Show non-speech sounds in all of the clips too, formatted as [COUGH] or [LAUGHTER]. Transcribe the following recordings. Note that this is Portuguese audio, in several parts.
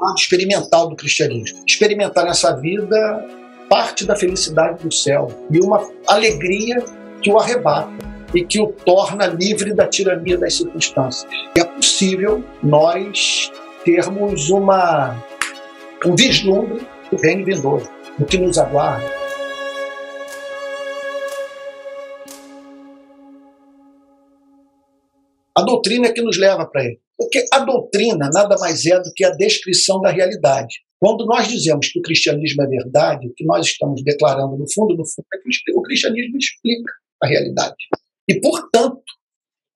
lado experimental do cristianismo. Experimentar nessa vida parte da felicidade do céu e uma alegria que o arrebata e que o torna livre da tirania das circunstâncias. É possível nós termos uma, um vislumbre do reino vindouro, do que nos aguarda. A doutrina é que nos leva para ele. Porque a doutrina nada mais é do que a descrição da realidade. Quando nós dizemos que o cristianismo é verdade, o que nós estamos declarando no fundo, no fundo, é que o cristianismo explica a realidade. E, portanto,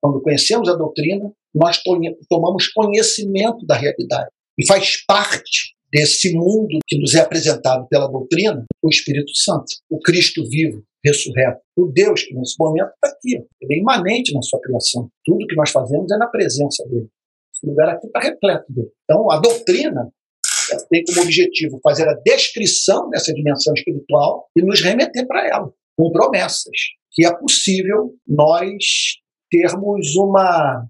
quando conhecemos a doutrina, nós tomamos conhecimento da realidade. E faz parte desse mundo que nos é apresentado pela doutrina o Espírito Santo, o Cristo vivo, ressurreto, o Deus que nesse momento está aqui, ele é imanente na sua criação. Tudo que nós fazemos é na presença dele. Esse lugar aqui está repleto dele. Então, a doutrina tem como objetivo fazer a descrição dessa dimensão espiritual e nos remeter para ela, com promessas, que é possível nós termos uma,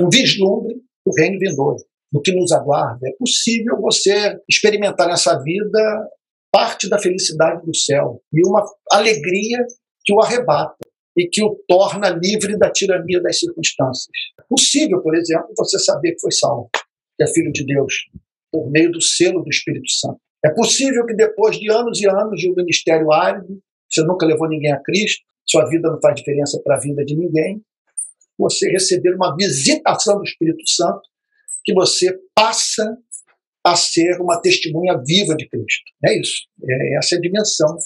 um vislumbre do reino vindouro, do que nos aguarda. É possível você experimentar nessa vida parte da felicidade do céu e uma alegria que o arrebata e que o torna livre da tirania das circunstâncias. É possível, por exemplo, você saber que foi salvo, que é filho de Deus, por meio do selo do Espírito Santo. É possível que depois de anos e anos de um ministério árido, você nunca levou ninguém a Cristo, sua vida não faz diferença para a vida de ninguém, você receber uma visitação do Espírito Santo, que você passa a ser uma testemunha viva de Cristo. É isso. É essa a dimensão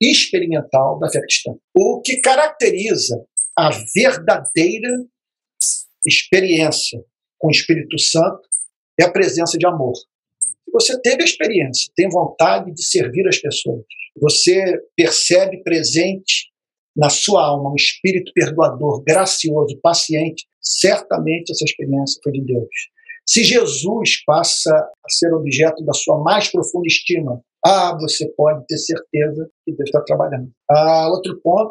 experimental da fé cristã. O que caracteriza a verdadeira experiência com o Espírito Santo é a presença de amor. Você teve a experiência, tem vontade de servir as pessoas. Você percebe presente na sua alma um espírito perdoador, gracioso, paciente. Certamente essa experiência foi de Deus. Se Jesus passa a ser objeto da sua mais profunda estima, ah, você pode ter certeza que Deus está trabalhando. Ah, outro ponto,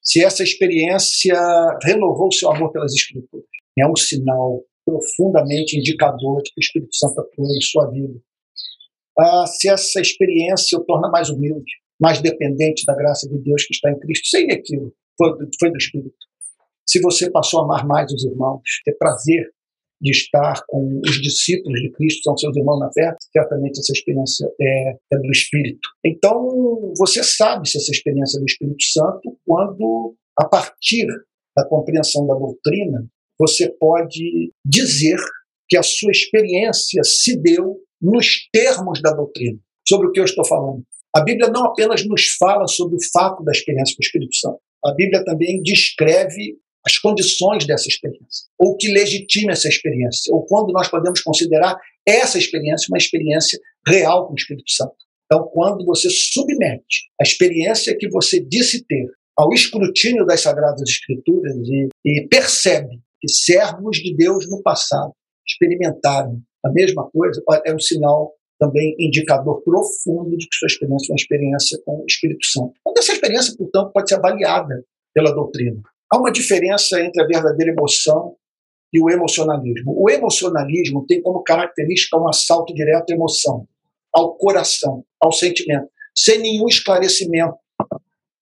se essa experiência renovou o seu amor pelas Escrituras, é um sinal profundamente indicador de que o Espírito Santo atua em sua vida. Ah, se essa experiência o torna mais humilde, mais dependente da graça de Deus que está em Cristo, sem aquilo, foi, foi do Espírito. Se você passou a amar mais os irmãos, ter prazer de estar com os discípulos de Cristo, são seus irmãos na fé, certamente essa experiência é, é do Espírito. Então, você sabe se essa experiência é do Espírito Santo quando, a partir da compreensão da doutrina, você pode dizer que a sua experiência se deu nos termos da doutrina. Sobre o que eu estou falando. A Bíblia não apenas nos fala sobre o fato da experiência com o Espírito Santo, a Bíblia também descreve as condições dessa experiência, ou que legitima essa experiência, ou quando nós podemos considerar essa experiência uma experiência real com o Espírito Santo. Então, quando você submete a experiência que você disse ter ao escrutínio das Sagradas Escrituras e, e percebe que servos de Deus no passado experimentaram a mesma coisa, é um sinal também indicador profundo de que sua experiência é uma experiência com o Espírito Santo. Quando essa experiência, portanto, pode ser avaliada pela doutrina. Há uma diferença entre a verdadeira emoção e o emocionalismo. O emocionalismo tem como característica um assalto direto à emoção, ao coração, ao sentimento, sem nenhum esclarecimento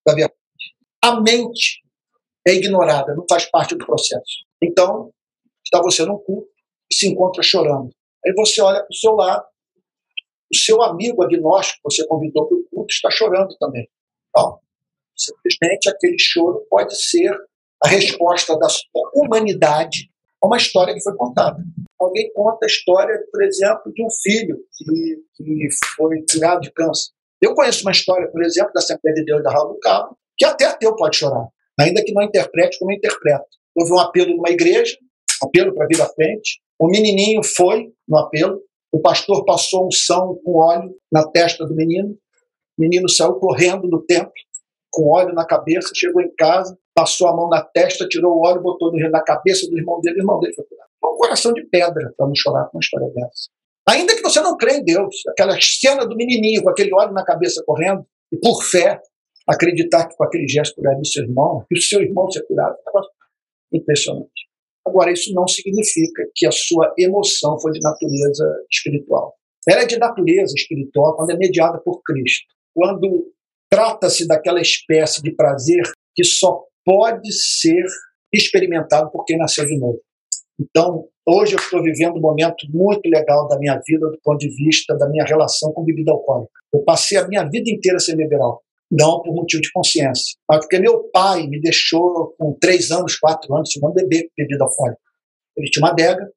da verdade. A mente é ignorada, não faz parte do processo. Então, está você num culto e se encontra chorando. Aí você olha para o seu lado, o seu amigo agnóstico que você convidou para o culto está chorando também. Então, simplesmente aquele choro pode ser a resposta da humanidade a uma história que foi contada. Alguém conta a história, por exemplo, de um filho que, que foi criado de câncer. Eu conheço uma história, por exemplo, da Assembleia de Deus da Raul do Cabo, que até ateu pode chorar, ainda que não interprete como interpreta. Houve um apelo numa igreja, apelo para vir à frente, o menininho foi no apelo, o pastor passou um são com óleo na testa do menino, o menino saiu correndo do templo, com óleo na cabeça, chegou em casa, passou a mão na testa, tirou o óleo, botou na cabeça do irmão dele, o irmão dele foi curado. Um coração de pedra para não chorar com uma história dessa. Ainda que você não crê em Deus, aquela cena do menininho com aquele óleo na cabeça correndo, e por fé, acreditar que com aquele gesto curaria seu irmão, que o seu irmão seja curado, é impressionante. Agora, isso não significa que a sua emoção foi de natureza espiritual. Ela é de natureza espiritual quando é mediada por Cristo. Quando trata-se daquela espécie de prazer que só pode ser experimentado por quem nasceu de novo. Então, hoje eu estou vivendo um momento muito legal da minha vida do ponto de vista da minha relação com bebida alcoólica. Eu passei a minha vida inteira sem beber álcool. Não por motivo de consciência, mas porque meu pai me deixou com três anos, quatro anos, sem beber bebida alcoólica. Ele tinha uma adega,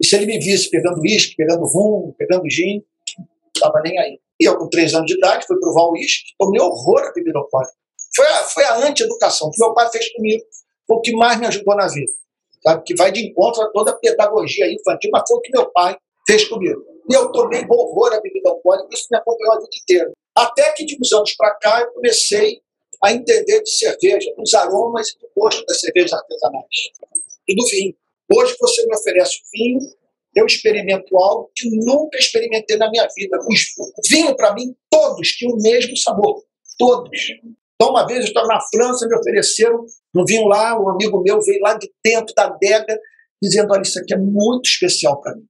e se ele me visse pegando uísque, pegando rum, pegando gin, não estava nem aí. E eu, com três anos de idade, fui provar o uísque, tomei horror a bebida alcoólica. Foi a, foi a anti-educação que meu pai fez comigo, foi o que mais me ajudou na vida sabe? que vai de encontro a toda a pedagogia infantil, mas foi o que meu pai fez comigo. E eu tomei horror à bebida alcoólica, isso me acompanhou a vida inteira. Até que de uns anos para cá eu comecei a entender de cerveja, dos aromas e do gosto das cervejas artesanais e do vinho. Hoje você me oferece vinho, eu experimento algo que nunca experimentei na minha vida. O vinho, para mim, todos tinham o mesmo sabor. Todos. Então, uma vez eu estava na França, me ofereceram um vinho lá, um amigo meu veio lá de dentro da adega, dizendo: Olha, isso aqui é muito especial para mim.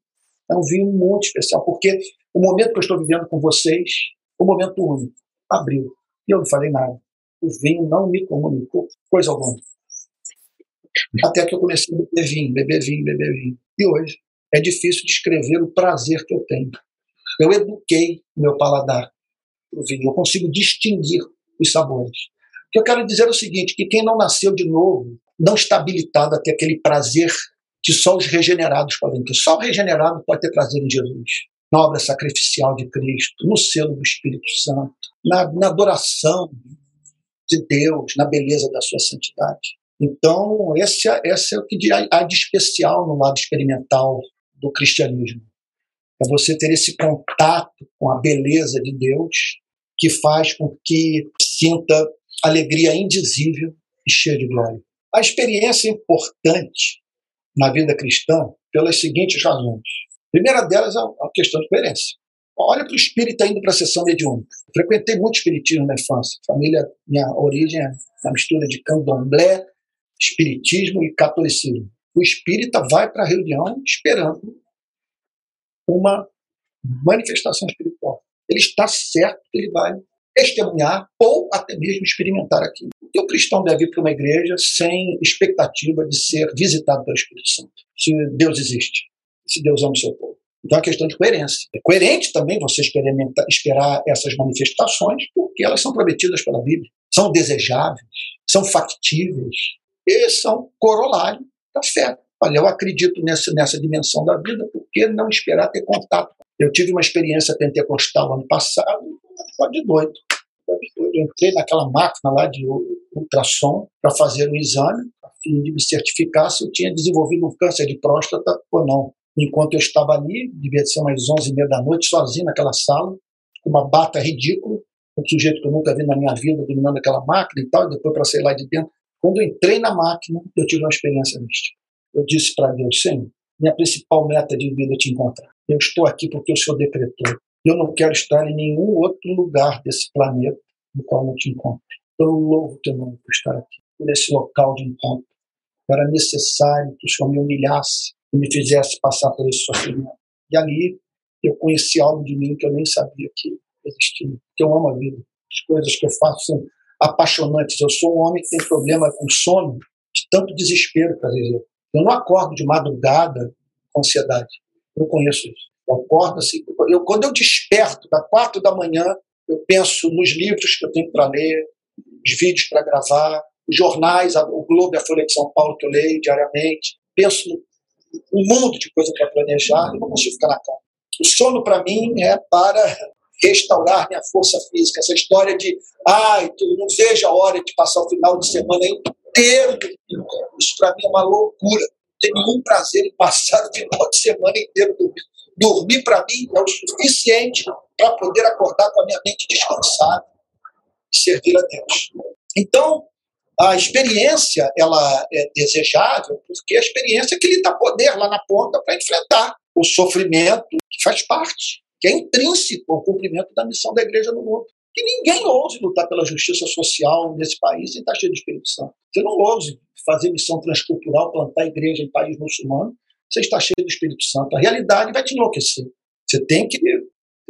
É um vinho muito especial, porque o momento que eu estou vivendo com vocês é um momento único. Abriu. E eu não falei nada. O vinho não me comunicou coisa alguma. Até que eu comecei a beber vinho, beber vinho, beber vinho. E hoje é difícil descrever o prazer que eu tenho. Eu eduquei o meu paladar o vinho. Eu consigo distinguir os sabores. O que eu quero dizer é o seguinte, que quem não nasceu de novo não está habilitado a ter aquele prazer que só os regenerados podem ter. Só o regenerado pode ter prazer em Jesus. Na obra sacrificial de Cristo, no selo do Espírito Santo, na, na adoração de Deus, na beleza da sua santidade. Então, esse é, esse é o que há de especial no lado experimental do cristianismo. É você ter esse contato com a beleza de Deus que faz com que sinta alegria indizível e cheia de glória. A experiência é importante na vida cristã pelas seguintes razões. A primeira delas é a questão de coerência. Olha para o espírita indo para a sessão mediúnica. Frequentei muito espiritismo na infância. Família, minha origem é uma mistura de candomblé, espiritismo e catolicismo. O espírita vai para a reunião esperando uma manifestação espiritual ele está certo que ele vai testemunhar ou até mesmo experimentar aquilo. O cristão deve ir para uma igreja sem expectativa de ser visitado pelo Espírito Santo, se Deus existe, se Deus ama o seu povo. Então é questão de coerência. É coerente também você experimentar, esperar essas manifestações, porque elas são prometidas pela Bíblia, são desejáveis, são factíveis e são corolário da fé. Olha, eu acredito nessa, nessa dimensão da vida, por que não esperar ter contato eu tive uma experiência pentecostal ano passado, de doido. Eu entrei naquela máquina lá de ultrassom para fazer um exame, a fim de me certificar se eu tinha desenvolvido um câncer de próstata ou não. Enquanto eu estava ali, devia ser umas 11 e meia da noite, sozinho naquela sala, com uma bata ridícula, um sujeito que eu nunca vi na minha vida dominando aquela máquina e tal, e depois para sair lá de dentro. Quando eu entrei na máquina, eu tive uma experiência mística. Eu disse para Deus, Senhor, minha principal meta de vida é te encontrar. Eu estou aqui porque o Senhor decretou. Eu não quero estar em nenhum outro lugar desse planeta no qual não te encontro. Eu louvo teu nome por estar aqui, por esse local de encontro. Era necessário que o Senhor me humilhasse e me fizesse passar por esse sofrimento. E ali eu conheci algo de mim que eu nem sabia que existia. Que eu amo a vida. As coisas que eu faço são apaixonantes. Eu sou um homem que tem problema com sono, de tanto desespero, para dizer. Eu não acordo de madrugada com ansiedade. Eu conheço isso. Eu acordo assim. Eu, quando eu desperto, da quatro da manhã, eu penso nos livros que eu tenho para ler, os vídeos para gravar, os jornais, o Globo e a Folha de São Paulo que eu leio diariamente. Penso um mundo de coisa para planejar e não consigo ficar na cama. O sono, para mim, é para restaurar minha força física. Essa história de, ai, tu não vejo a hora de passar o final de semana inteiro. Isso para mim é uma loucura. Não tenho nenhum prazer em passar o final de semana inteiro dormindo. Dormir para mim é o suficiente para poder acordar com a minha mente descansada e servir a Deus. Então, a experiência ela é desejável porque a experiência é que lhe dá poder lá na ponta para enfrentar o sofrimento que faz parte, que é intrínseco ao cumprimento da missão da igreja no mundo que ninguém ouse lutar pela justiça social nesse país sem estar cheio de Espírito Santo. Você não ouse fazer missão transcultural, plantar igreja em país muçulmano, você está cheio do Espírito Santo. A realidade vai te enlouquecer. Você tem que,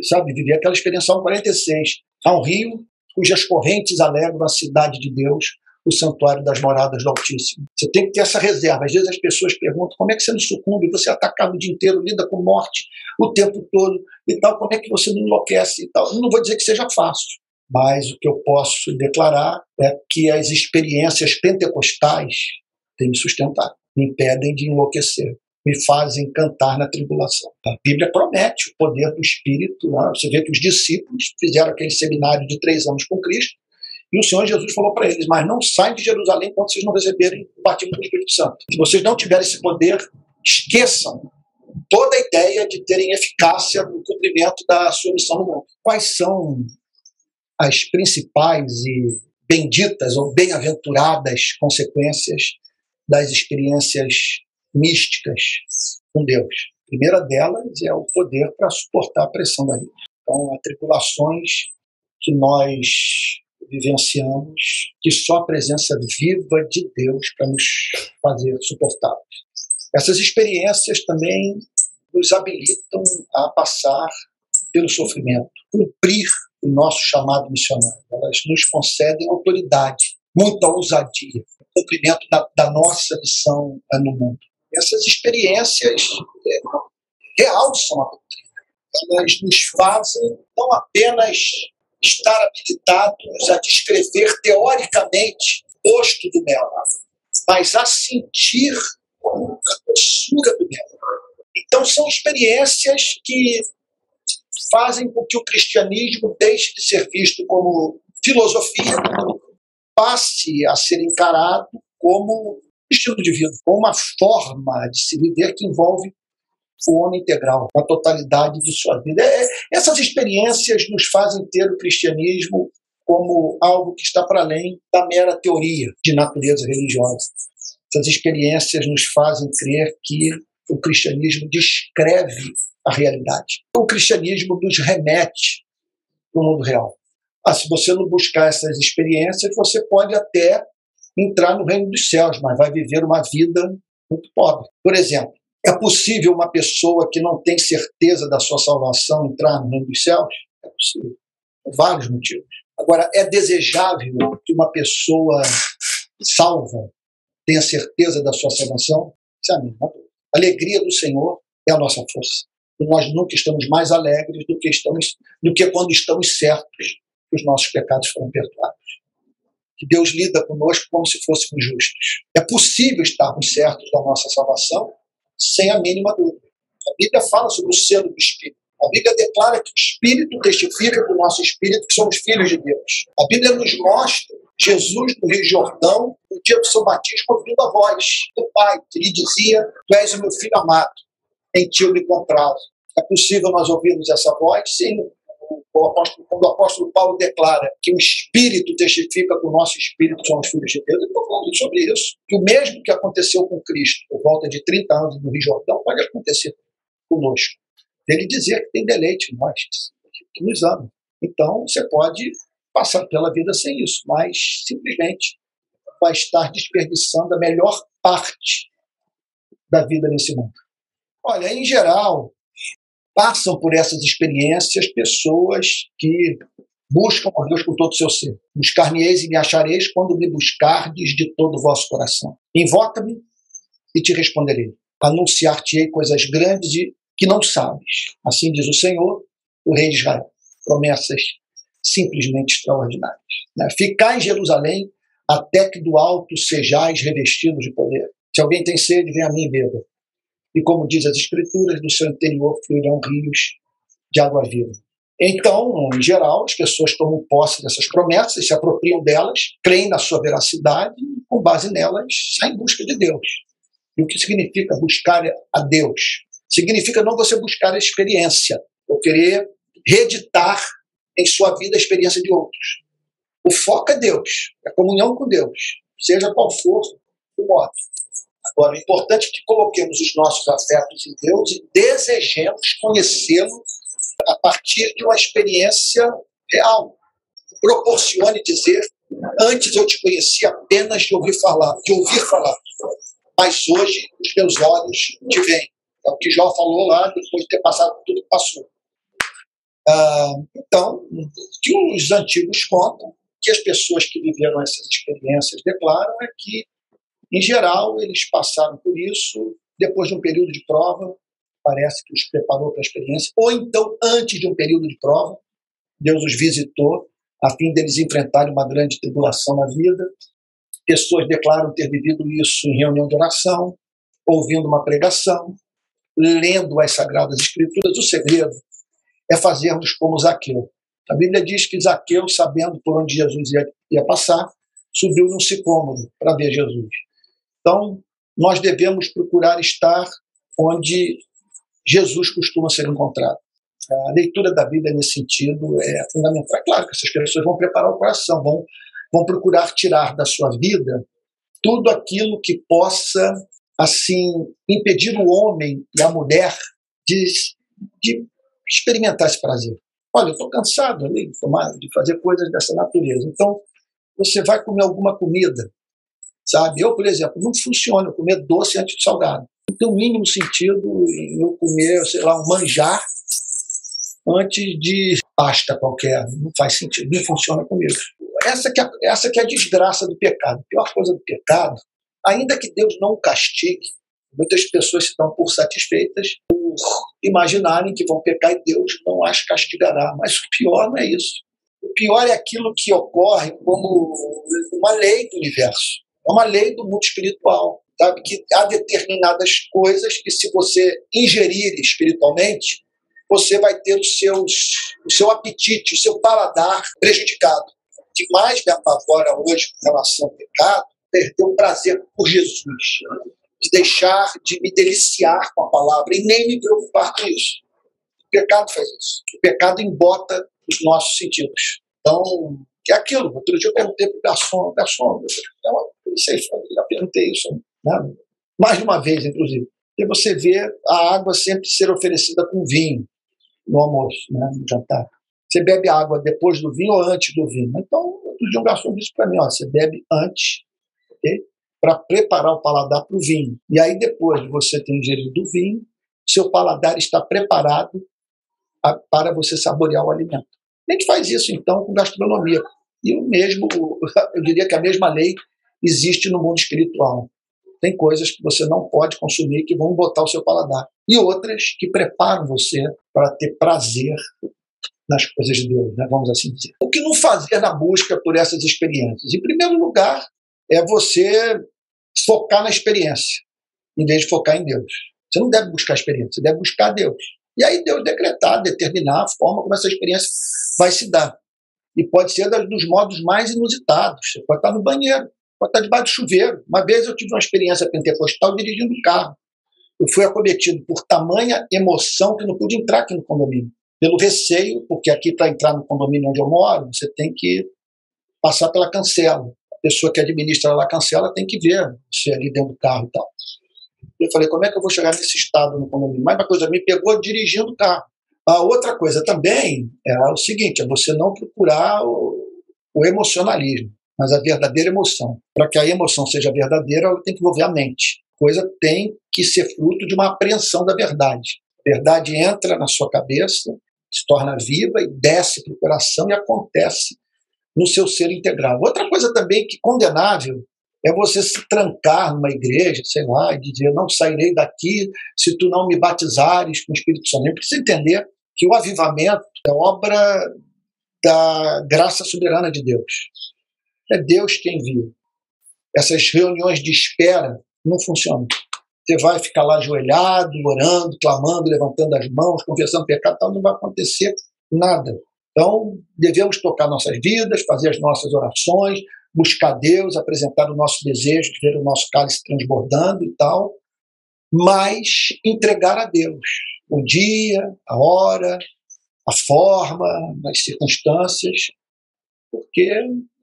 sabe, viver aquela experiência 46. Há um rio cujas correntes alegram a cidade de Deus, o santuário das moradas do Altíssimo. Você tem que ter essa reserva. Às vezes as pessoas perguntam como é que você não sucumbe, você é atacado o dia inteiro, lida com morte o tempo todo e tal, como é que você não enlouquece e tal. Eu não vou dizer que seja fácil, mas o que eu posso declarar é que as experiências pentecostais têm me sustentado, me impedem de enlouquecer me fazem cantar na tribulação. A Bíblia promete o poder do Espírito. Né? Você vê que os discípulos fizeram aquele seminário de três anos com Cristo, e o Senhor Jesus falou para eles: Mas não saem de Jerusalém enquanto vocês não receberem o batismo do Espírito Santo. Se vocês não tiverem esse poder, esqueçam toda a ideia de terem eficácia no cumprimento da sua missão no mundo. Quais são as principais e benditas ou bem-aventuradas consequências das experiências místicas com Deus? A primeira delas é o poder para suportar a pressão da vida. Então, há tribulações que nós vivenciamos que só a presença viva de Deus para nos fazer suportar. Essas experiências também nos habilitam a passar pelo sofrimento, cumprir o nosso chamado missionário. Elas nos concedem autoridade, muita ousadia, cumprimento da, da nossa missão no mundo. Essas experiências é, realçam a doutrina. Elas nos fazem não apenas estar habilitados a descrever teoricamente o posto do mel, mas a sentir a postura do mel. Então, são experiências que fazem com que o cristianismo deixe de ser visto como filosofia, passe a ser encarado como estilo de vida, como uma forma de se viver que envolve o homem integral, a totalidade de sua vida. É, essas experiências nos fazem ter o cristianismo como algo que está para além da mera teoria de natureza religiosa. Essas experiências nos fazem crer que o cristianismo descreve a realidade. O cristianismo nos remete para o mundo real. Ah, se você não buscar essas experiências, você pode até entrar no reino dos céus, mas vai viver uma vida muito pobre. Por exemplo, é possível uma pessoa que não tem certeza da sua salvação entrar no reino dos céus? É possível. Por vários motivos. Agora, é desejável que uma pessoa salva tenha certeza da sua salvação? Isso é a mesma coisa. Alegria do Senhor é a nossa força. E nós nunca estamos mais alegres do que, estamos, do que quando estamos certos que os nossos pecados foram perdoados. Que Deus lida conosco como se fôssemos justos. É possível estarmos certos da nossa salvação sem a mínima dúvida. A Bíblia fala sobre o selo do Espírito. A Bíblia declara que o Espírito testifica com o nosso Espírito que somos filhos de Deus. A Bíblia nos mostra Jesus no Rio Jordão, no dia do seu batismo, ouvindo a voz do Pai, que lhe dizia: Tu és o meu filho amado, em ti eu me comprazo. É possível nós ouvirmos essa voz? Sim. O apóstolo, quando o apóstolo Paulo declara que o Espírito testifica com o nosso Espírito somos filhos de Deus, ele está falando sobre isso. Que o mesmo que aconteceu com Cristo por volta de 30 anos no Rio Jordão pode acontecer conosco. Ele dizer que tem deleite em nós, que nos ama. Então, você pode passar pela vida sem isso, mas simplesmente vai estar desperdiçando a melhor parte da vida nesse mundo. Olha, em geral, passam por essas experiências pessoas que buscam a Deus com todo o seu ser. Buscar-me-eis e me achareis quando me buscardes de todo o vosso coração. Invoca-me e te responderei. Anunciar-te-ei coisas grandes que não sabes. Assim diz o Senhor, o Rei de Israel. Promessas simplesmente extraordinárias. Né? Ficar em Jerusalém até que do alto sejais revestidos de poder. Se alguém tem sede, vem a mim e beba. E como diz as Escrituras, do seu interior fluirão rios de água viva. Então, em geral, as pessoas tomam posse dessas promessas, se apropriam delas, creem na sua veracidade e, com base nelas, saem em busca de Deus. E o que significa buscar a Deus? Significa não você buscar a experiência, ou querer reeditar em sua vida a experiência de outros. O foco é Deus, é a comunhão com Deus, seja qual for o modo. Agora, é importante que coloquemos os nossos afetos em Deus e desejemos conhecê-lo a partir de uma experiência real. Proporcione dizer Antes eu te conhecia apenas de ouvir falar, de ouvir falar, mas hoje os meus olhos te veem. É o que Jó falou lá depois de ter passado tudo que passou. Ah, então, que os antigos contam, que as pessoas que viveram essas experiências declaram é que, em geral, eles passaram por isso depois de um período de prova, parece que os preparou para a experiência, ou então antes de um período de prova, Deus os visitou a fim deles enfrentarem uma grande tribulação na vida. Pessoas declaram ter vivido isso em reunião de oração, ouvindo uma pregação, lendo as Sagradas Escrituras. O segredo é fazermos como Zaqueu. A Bíblia diz que Zaqueu, sabendo por onde Jesus ia, passar, subiu num sicômoro para ver Jesus. Então, nós devemos procurar estar onde Jesus costuma ser encontrado. A leitura da Bíblia nesse sentido é fundamental. É claro que essas pessoas vão preparar o coração, vão, vão procurar tirar da sua vida tudo aquilo que possa assim impedir o homem e a mulher de, de experimentar esse prazer. Olha, eu estou cansado ali de, tomar, de fazer coisas dessa natureza. Então, você vai comer alguma comida, sabe? Eu, por exemplo, não funciona comer doce antes de salgado. Não tem o mínimo sentido eu comer, sei lá, um manjar antes de pasta qualquer. Não faz sentido, não funciona comigo. Essa que é, essa que é a desgraça do pecado. A pior coisa do pecado, ainda que Deus não o castigue, muitas pessoas se dão por satisfeitas por imaginarem que vão pecar e Deus não as castigará. Mas o pior não é isso. O pior é aquilo que ocorre como uma lei do universo. É uma lei do mundo espiritual. Sabe? Que há determinadas coisas que, se você ingerir espiritualmente, você vai ter os seus, o seu apetite, o seu paladar prejudicado. O que mais me apavora hoje com relação ao pecado é perder o prazer por Jesus, de deixar de me deliciar com a palavra e nem me preocupar com isso. O pecado faz isso. O pecado embota os nossos sentidos. Então, é aquilo. Outro dia eu perguntei para o garçom, garçom, eu, sei, já perguntei isso né? mais de uma vez, inclusive. E você vê a água sempre ser oferecida com vinho no almoço, né, no jantar. Você bebe água depois do vinho ou antes do vinho? Então, outro dia um garçom disse para mim, ó, você bebe antes, ok? Para preparar o paladar para o vinho. E aí, depois de você ter ingerido o vinho, seu paladar está preparado a, para você saborear o alimento. A gente faz isso, então, com gastronomia. E o mesmo, [LAUGHS] eu diria que a mesma lei existe no mundo espiritual. Tem coisas que você não pode consumir que vão botar o seu paladar. E outras que preparam você para ter prazer nas coisas de Deus, né? vamos assim dizer. O que não fazer na busca por essas experiências? Em primeiro lugar, é você focar na experiência, em vez de focar em Deus. Você não deve buscar a experiência, você deve buscar Deus. E aí Deus decretar, determinar a forma como essa experiência vai se dar. E pode ser dos modos mais inusitados. Você pode estar no banheiro, pode estar debaixo do chuveiro. Uma vez eu tive uma experiência pentecostal dirigindo um carro. Eu fui acometido por tamanha emoção que não pude entrar aqui no condomínio. Pelo receio, porque aqui para entrar no condomínio onde eu moro, você tem que passar pela cancela. A pessoa que administra lá a cancela tem que ver você ali dentro do carro e tal. Eu falei, como é que eu vou chegar nesse estado no condomínio? Mas uma coisa me pegou dirigindo o carro. A outra coisa também é o seguinte, é você não procurar o, o emocionalismo mas a verdadeira emoção. Para que a emoção seja verdadeira, ela tem que envolver a mente. Coisa tem que ser fruto de uma apreensão da verdade. A verdade entra na sua cabeça, se torna viva e desce para o coração e acontece no seu ser integral. Outra coisa também que condenável é você se trancar numa igreja, sei lá, e dizer, não sairei daqui se tu não me batizares com o Espírito Santo. Eu preciso entender que o avivamento é obra da graça soberana de Deus. É Deus quem viu. Essas reuniões de espera não funcionam. Você vai ficar lá ajoelhado, orando, clamando, levantando as mãos, confessando pecado, tal, não vai acontecer nada. Então, devemos tocar nossas vidas, fazer as nossas orações, buscar Deus, apresentar o nosso desejo de ver o nosso cálice transbordando e tal, mas entregar a Deus o dia, a hora, a forma, as circunstâncias, porque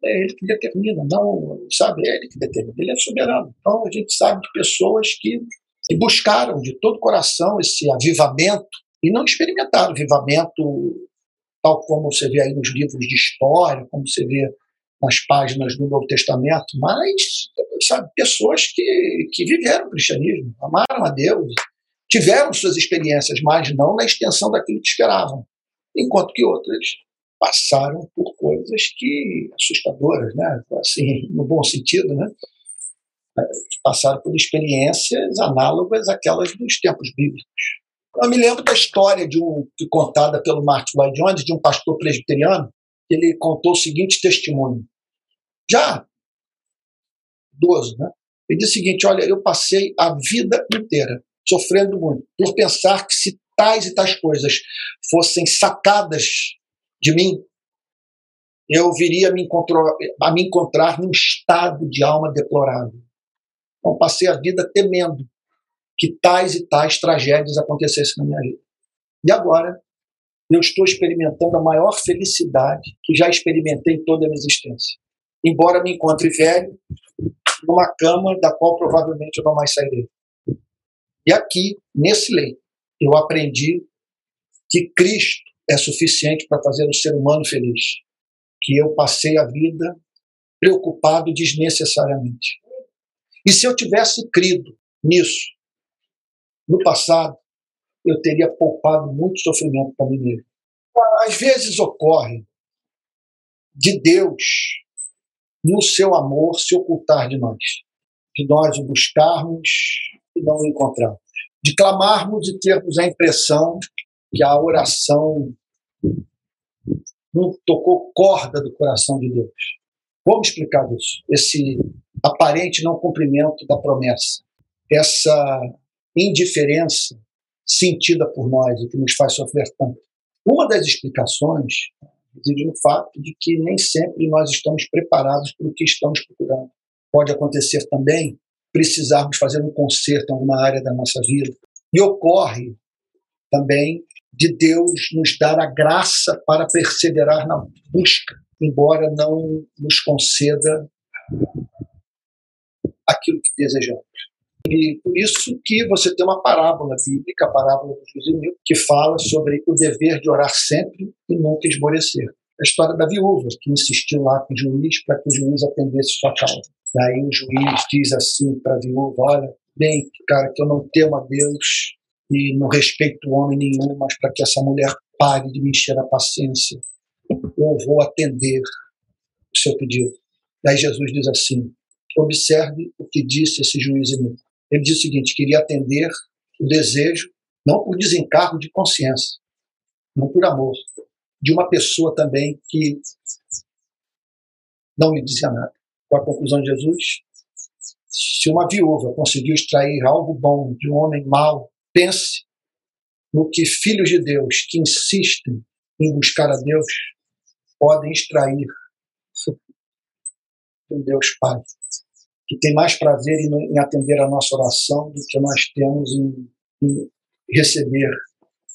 é ele que determina, não, sabe, é ele que determina, ele é soberano. Então a gente sabe de pessoas que, que buscaram de todo o coração esse avivamento e não experimentaram avivamento tal como você vê aí nos livros de história, como você vê nas páginas do Novo Testamento, mas sabe, pessoas que, que viveram o cristianismo, amaram a Deus, tiveram suas experiências, mas não na extensão daquilo que esperavam, enquanto que outras passaram por coisas que assustadoras, né? Assim, no bom sentido, né? Que passaram por experiências análogas àquelas dos tempos bíblicos. Eu me lembro da história de um contada pelo Martin Lloyd Jones de um pastor presbiteriano. Ele contou o seguinte testemunho. Já idoso, né? Ele disse o seguinte: olha, eu passei a vida inteira sofrendo muito por pensar que se tais e tais coisas fossem sacadas de mim, eu viria a me, a me encontrar num estado de alma deplorável. Então passei a vida temendo que tais e tais tragédias acontecessem na minha vida. E agora eu estou experimentando a maior felicidade que já experimentei em toda a minha existência. Embora me encontre velho, numa cama da qual provavelmente eu não mais sairei. E aqui, nesse leito, eu aprendi que Cristo é suficiente para fazer o ser humano feliz. Que eu passei a vida preocupado desnecessariamente. E se eu tivesse crido nisso no passado, eu teria poupado muito sofrimento para mim mesmo. Às vezes ocorre de Deus, no seu amor, se ocultar de nós, de nós o buscarmos e não o encontrarmos, de clamarmos e termos a impressão que a oração não tocou corda do coração de Deus. Como explicar isso? Esse aparente não cumprimento da promessa, essa indiferença sentida por nós e que nos faz sofrer tanto. Uma das explicações reside no fato de que nem sempre nós estamos preparados para o que estamos procurando. Pode acontecer também precisarmos fazer um conserto em alguma área da nossa vida. E ocorre também de Deus nos dar a graça para perseverar na busca, embora não nos conceda aquilo que desejamos. E por isso que você tem uma parábola bíblica, a parábola do juiz que fala sobre o dever de orar sempre e nunca esmorecer. A história da viúva, que insistiu lá com o juiz para que o juiz atendesse sua causa. E aí o juiz diz assim para a viúva, olha, bem, cara, que eu não temo a Deus e não respeito homem nenhum, mas para que essa mulher pare de me encher a paciência, eu vou atender o seu pedido. Daí Jesus diz assim: observe o que disse esse juiz inimigo. Ele diz o seguinte: queria atender o desejo, não por desencargo de consciência, não por amor, de uma pessoa também que não me dizia nada. Qual a conclusão de Jesus? Se uma viúva conseguiu extrair algo bom de um homem mau, Pense no que filhos de Deus que insistem em buscar a Deus podem extrair do Deus Pai, que tem mais prazer em, atender a nossa oração do que nós temos em, em receber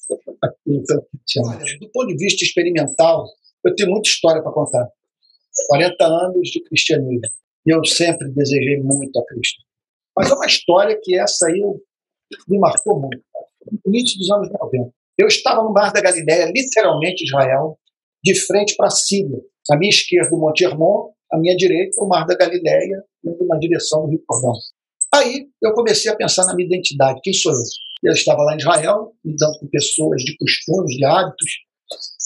Olha, do ponto de vista experimental, eu tenho muita história para contar. 40 anos de cristianismo. E eu sempre desejei muito a Cristo. Mas é uma história que essa aí me marcou muito. No início dos anos 90. Eu estava no Mar da Galileia, literalmente Israel, de frente para a Síria. À minha esquerda, o Monte Hermon, à minha direita, o Mar da Galileia, indo na direção do Rio Jordão. Aí eu comecei a pensar na minha identidade. Quem sou eu? Eu estava lá em Israel, lidando com pessoas de costumes, de hábitos,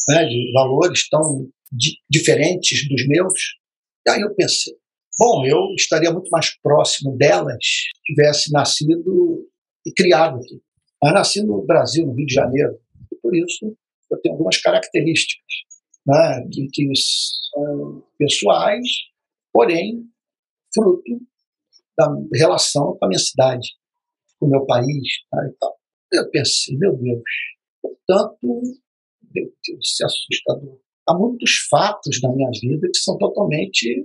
né, de valores tão di diferentes dos meus. E aí eu pensei, bom, eu estaria muito mais próximo delas se tivesse nascido e criado aqui. Mas nasci no Brasil, no Rio de Janeiro, e por isso eu tenho algumas características né, que, são pessoais, porém fruto da relação com a minha cidade, com o meu país tá, e tal. Eu pensei, meu Deus, portanto, meu Deus, isso é assustador. Há muitos fatos na minha vida que são totalmente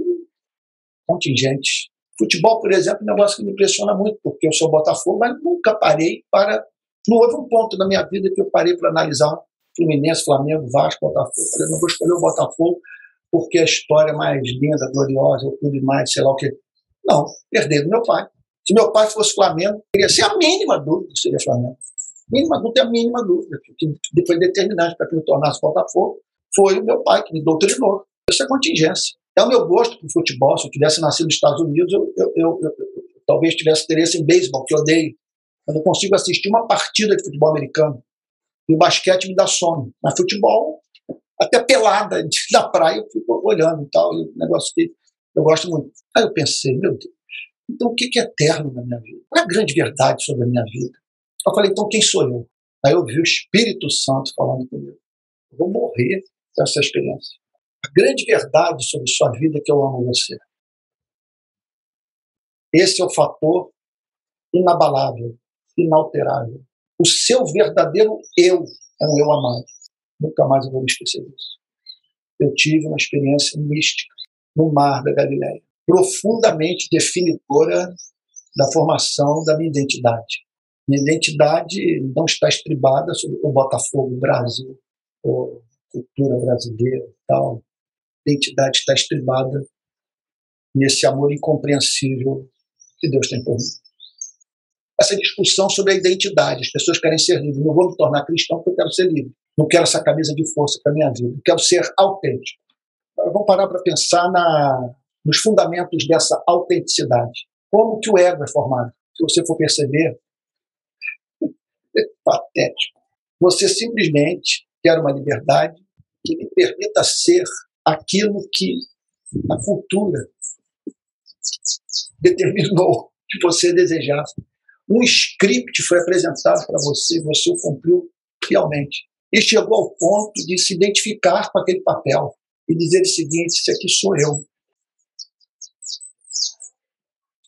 contingentes Futebol, por exemplo, é um negócio que me impressiona muito, porque eu sou Botafogo, mas nunca parei para. Não houve um ponto na minha vida que eu parei para analisar Fluminense, Flamengo, Vasco, Botafogo. Falei, não vou escolher o Botafogo porque a história é mais linda, gloriosa, o clube mais, sei lá o quê. Não, perder do meu pai. Se meu pai fosse Flamengo, teria ser a mínima dúvida que seria Flamengo. Mínima, não tem a mínima dúvida. Que foi determinante para que eu tornasse Botafogo foi o meu pai que me doutrinou. Isso é contingência. É o meu gosto por futebol. Se eu tivesse nascido nos Estados Unidos, eu, eu, eu, eu talvez tivesse interesse em beisebol, que eu odeio. Eu não consigo assistir uma partida de futebol americano. E o basquete me dá sono. Mas futebol, até pelada [LAUGHS] na praia, eu fico olhando e tal. E negócio que eu gosto muito. Aí eu pensei, meu Deus, então o que é eterno na minha vida? Qual é a grande verdade sobre a minha vida? Eu falei, então quem sou eu? Aí eu vi o Espírito Santo falando comigo. Eu vou morrer com essa experiência. A grande verdade sobre sua vida é que eu amo você. Esse é o fator inabalável, inalterável. O seu verdadeiro eu é um eu amado. Nunca mais eu vou me esquecer disso. Eu tive uma experiência mística no mar da Galileia, profundamente definidora da formação da minha identidade. Minha identidade não está estribada sobre o Botafogo Brasil, ou cultura brasileira tal. A identidade está estribada nesse amor incompreensível que Deus tem por mim. Essa discussão sobre a identidade, as pessoas querem ser livres. Não vou me tornar cristão porque eu quero ser livre. Não quero essa camisa de força para minha vida. Eu quero ser autêntico. Vamos parar para pensar na, nos fundamentos dessa autenticidade. Como que o ego é formado? Se você for perceber, é [LAUGHS] patético. Você simplesmente quer uma liberdade que lhe permita ser aquilo que a cultura determinou que você desejasse. Um script foi apresentado para você, você o cumpriu fielmente. E chegou ao ponto de se identificar com aquele papel e dizer o seguinte: Isso aqui sou eu.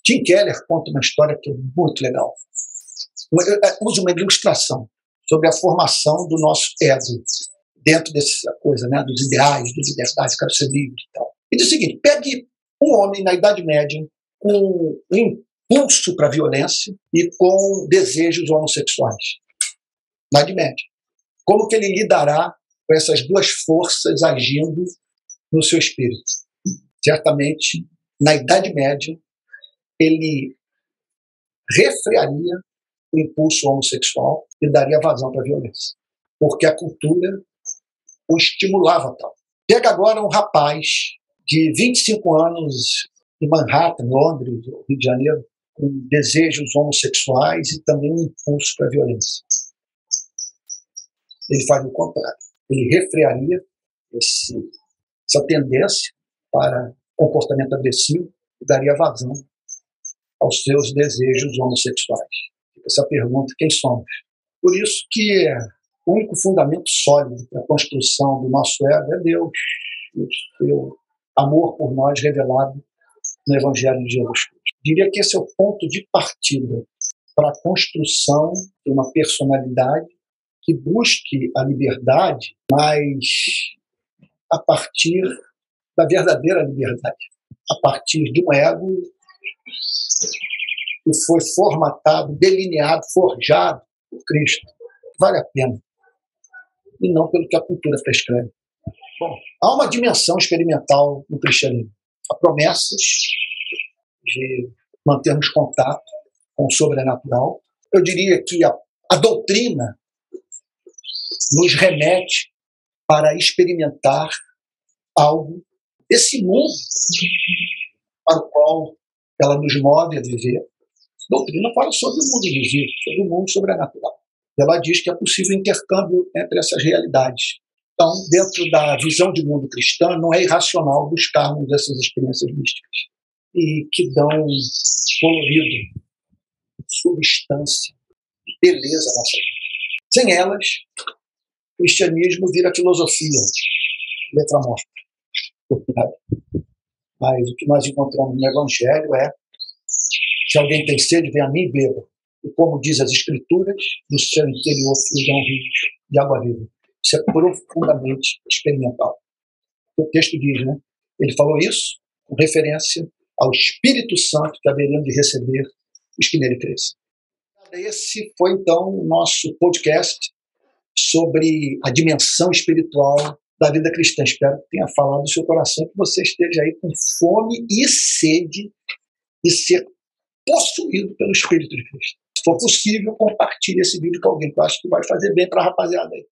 Tim Keller conta uma história que é muito legal. Usa uma ilustração sobre a formação do nosso ego dentro dessa coisa, né, dos ideais, de liberdade, quero ser livre e tal. E diz o seguinte: pegue um homem na Idade Média com um impulso para a violência e com desejos homossexuais. Na Idade Média. Como que ele lidará com essas duas forças agindo no seu espírito? Certamente, na Idade Média, ele refrearia o impulso homossexual e daria vazão para a violência. Porque a cultura o estimulava tal. Pega agora um rapaz de 25 anos em Manhattan, Londres, Rio de Janeiro, com desejos homossexuais e também um impulso para a violência. Ele faria o contrário. Ele refrearia esse, essa tendência para comportamento agressivo e daria vazão aos seus desejos homossexuais. Essa pergunta: quem somos? Por isso que o único fundamento sólido para a construção do nosso ego é Deus, o seu amor por nós revelado no Evangelho de Jesus Cristo. Diria que esse é o ponto de partida para a construção de uma personalidade que busque a liberdade, mas a partir da verdadeira liberdade, a partir de um ego que foi formatado, delineado, forjado por Cristo. Vale a pena. E não pelo que a cultura prescreve. Bom, há uma dimensão experimental no cristianismo. Há promessas de mantermos contato com o sobrenatural. Eu diria que a, a doutrina nos remete para experimentar algo desse mundo para o qual ela nos move a viver. A doutrina fala sobre o mundo invisível, sobre o mundo sobrenatural. Ela diz que é possível intercâmbio entre essas realidades. Então, dentro da visão de mundo cristã, não é irracional buscarmos essas experiências místicas e que dão colorido, substância, beleza à nossa vida. Sem elas, o cristianismo vira filosofia, letra morta. Mas o que nós encontramos no Evangelho é: se alguém tem sede, vem a mim e beba. E como diz as Escrituras, do seu interior fluirão rios de água viva. Isso é profundamente experimental. O texto diz, né? Ele falou isso com referência ao Espírito Santo que haveremos de receber os que nele crescem. Esse foi então o nosso podcast sobre a dimensão espiritual da vida cristã. Espero que tenha falado do seu coração, que você esteja aí com fome e sede de ser possuído pelo Espírito de Cristo. Se for possível, compartilhe esse vídeo com alguém, que eu acho que vai fazer bem para a rapaziada aí.